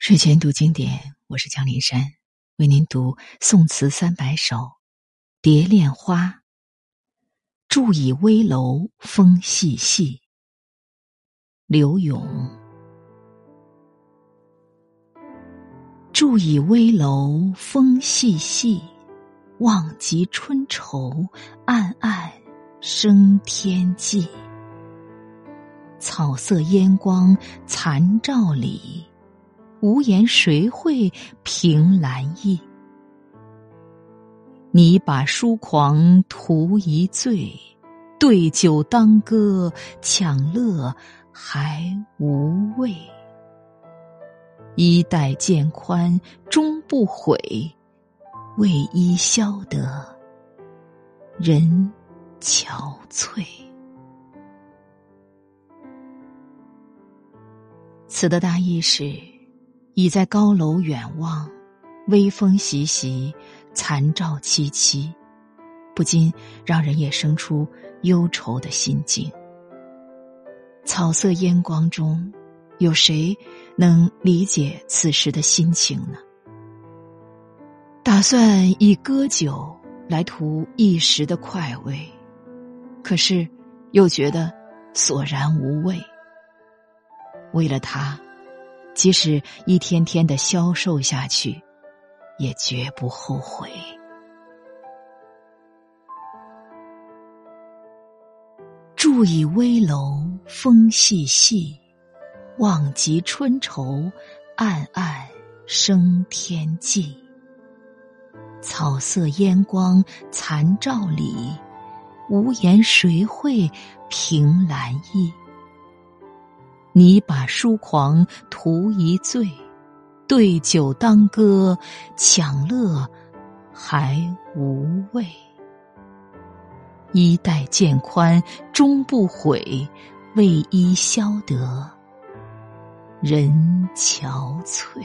睡前读经典，我是江林山，为您读宋词三百首《蝶恋花》。住倚危楼风细细，刘永。住倚危楼风细细，望极春愁，暗暗生天际。草色烟光残照里。无言谁会凭栏意？你把疏狂图一醉，对酒当歌抢乐还无味。衣带渐宽终不悔，为伊消得人憔悴。词的大意是。倚在高楼远望，微风习习，残照凄凄，不禁让人也生出忧愁的心境。草色烟光中，有谁能理解此时的心情呢？打算以歌酒来图一时的快慰，可是又觉得索然无味。为了他。即使一天天的消瘦下去，也绝不后悔。住倚危楼风细细，望极春愁，暗暗生天际。草色烟光残照里，无言谁会凭栏意？你把书狂图一醉，对酒当歌抢乐还无味。衣带渐宽终不悔，为伊消得人憔悴。